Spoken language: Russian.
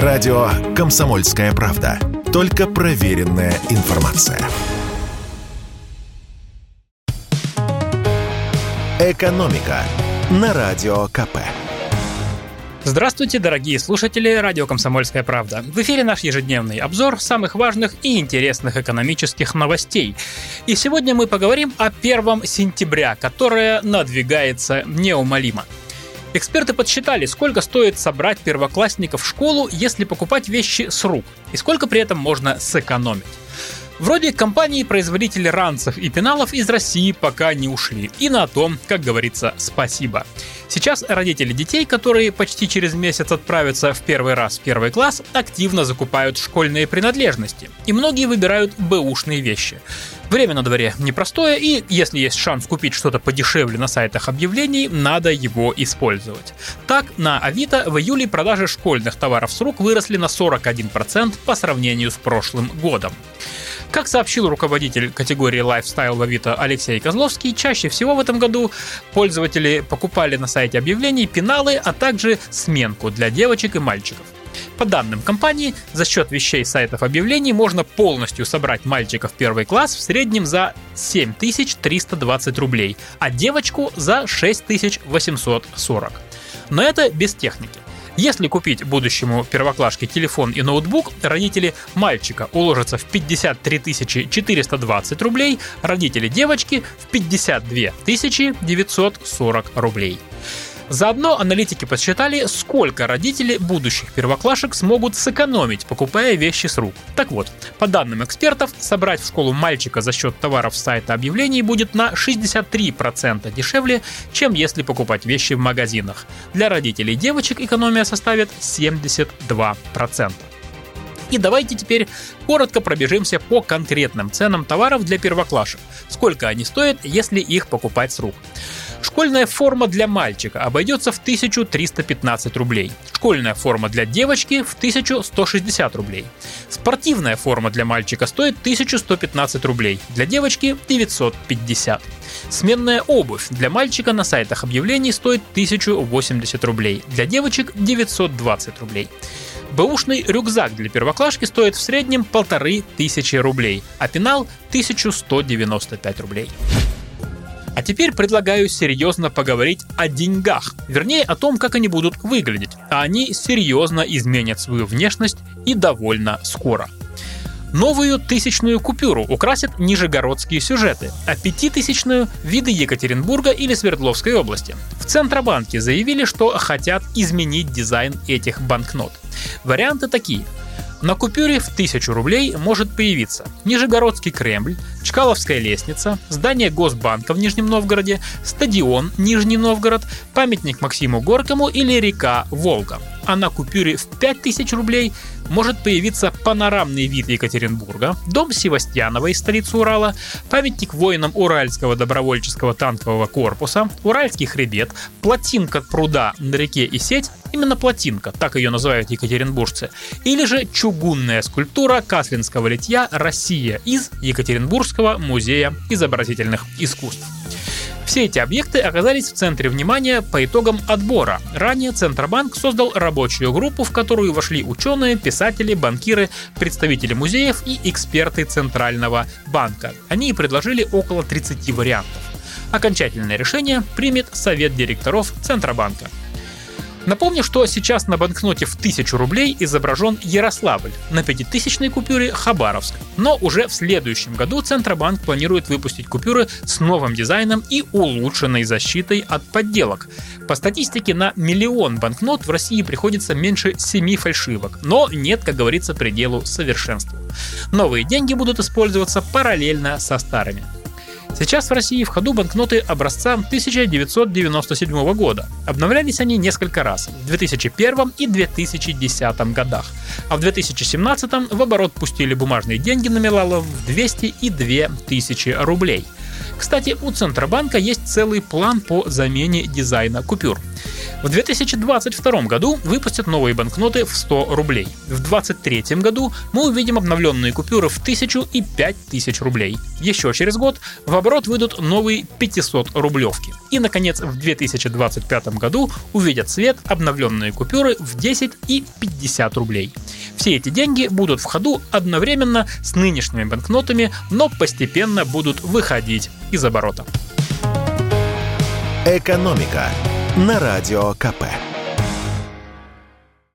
Радио «Комсомольская правда». Только проверенная информация. «Экономика» на Радио КП. Здравствуйте, дорогие слушатели радио «Комсомольская правда». В эфире наш ежедневный обзор самых важных и интересных экономических новостей. И сегодня мы поговорим о 1 сентября, которое надвигается неумолимо. Эксперты подсчитали, сколько стоит собрать первоклассников в школу, если покупать вещи с рук, и сколько при этом можно сэкономить. Вроде компании-производители ранцев и пеналов из России пока не ушли. И на том, как говорится, спасибо. Сейчас родители детей, которые почти через месяц отправятся в первый раз в первый класс, активно закупают школьные принадлежности. И многие выбирают бэушные вещи. Время на дворе непростое, и если есть шанс купить что-то подешевле на сайтах объявлений, надо его использовать. Так, на Авито в июле продажи школьных товаров с рук выросли на 41% по сравнению с прошлым годом. Как сообщил руководитель категории Lifestyle в Авито Алексей Козловский, чаще всего в этом году пользователи покупали на сайте объявлений пеналы, а также сменку для девочек и мальчиков. По данным компании, за счет вещей сайтов объявлений можно полностью собрать мальчика в первый класс в среднем за 7320 рублей, а девочку за 6840. Но это без техники. Если купить будущему первоклашке телефон и ноутбук, родители мальчика уложатся в 53 420 рублей, родители девочки в 52 940 рублей. Заодно аналитики подсчитали, сколько родители будущих первоклашек смогут сэкономить, покупая вещи с рук. Так вот, по данным экспертов, собрать в школу мальчика за счет товаров сайта объявлений будет на 63% дешевле, чем если покупать вещи в магазинах. Для родителей девочек экономия составит 72%. И давайте теперь коротко пробежимся по конкретным ценам товаров для первоклашек. Сколько они стоят, если их покупать с рук. Школьная форма для мальчика обойдется в 1315 рублей. Школьная форма для девочки в 1160 рублей. Спортивная форма для мальчика стоит 1115 рублей, для девочки 950. Сменная обувь для мальчика на сайтах объявлений стоит 1080 рублей, для девочек 920 рублей. Бэушный рюкзак для первоклашки стоит в среднем 1500 рублей, а пенал 1195 рублей. А теперь предлагаю серьезно поговорить о деньгах, вернее о том, как они будут выглядеть. А они серьезно изменят свою внешность и довольно скоро. Новую тысячную купюру украсят нижегородские сюжеты, а пятитысячную – виды Екатеринбурга или Свердловской области. В Центробанке заявили, что хотят изменить дизайн этих банкнот. Варианты такие – на купюре в 1000 рублей может появиться Нижегородский Кремль, Чкаловская лестница, здание Госбанка в Нижнем Новгороде, стадион Нижний Новгород, памятник Максиму Горькому или река Волга. А на купюре в 5000 рублей может появиться панорамный вид Екатеринбурга, дом Севастьянова из столицы Урала, памятник воинам Уральского добровольческого танкового корпуса, Уральский хребет, плотинка пруда на реке и сеть Именно плотинка, так ее называют екатеринбуржцы. Или же чугунная скульптура Каслинского литья «Россия» из Екатеринбургского музея изобразительных искусств. Все эти объекты оказались в центре внимания по итогам отбора. Ранее Центробанк создал рабочую группу, в которую вошли ученые, писатели, банкиры, представители музеев и эксперты Центрального банка. Они предложили около 30 вариантов. Окончательное решение примет Совет директоров Центробанка. Напомню, что сейчас на банкноте в 1000 рублей изображен Ярославль, на 5000 купюре Хабаровск. Но уже в следующем году Центробанк планирует выпустить купюры с новым дизайном и улучшенной защитой от подделок. По статистике на миллион банкнот в России приходится меньше 7 фальшивок, но нет, как говорится, пределу совершенству. Новые деньги будут использоваться параллельно со старыми. Сейчас в России в ходу банкноты образца 1997 года. Обновлялись они несколько раз в 2001 и 2010 годах. А в 2017 в оборот пустили бумажные деньги номиналом в 200 и 2000 рублей. Кстати, у Центробанка есть целый план по замене дизайна купюр. В 2022 году выпустят новые банкноты в 100 рублей. В 2023 году мы увидим обновленные купюры в 1000 и 5000 рублей. Еще через год в оборот выйдут новые 500 рублевки. И, наконец, в 2025 году увидят свет обновленные купюры в 10 и 50 рублей. Все эти деньги будут в ходу одновременно с нынешними банкнотами, но постепенно будут выходить из оборота. «Экономика» на Радио КП.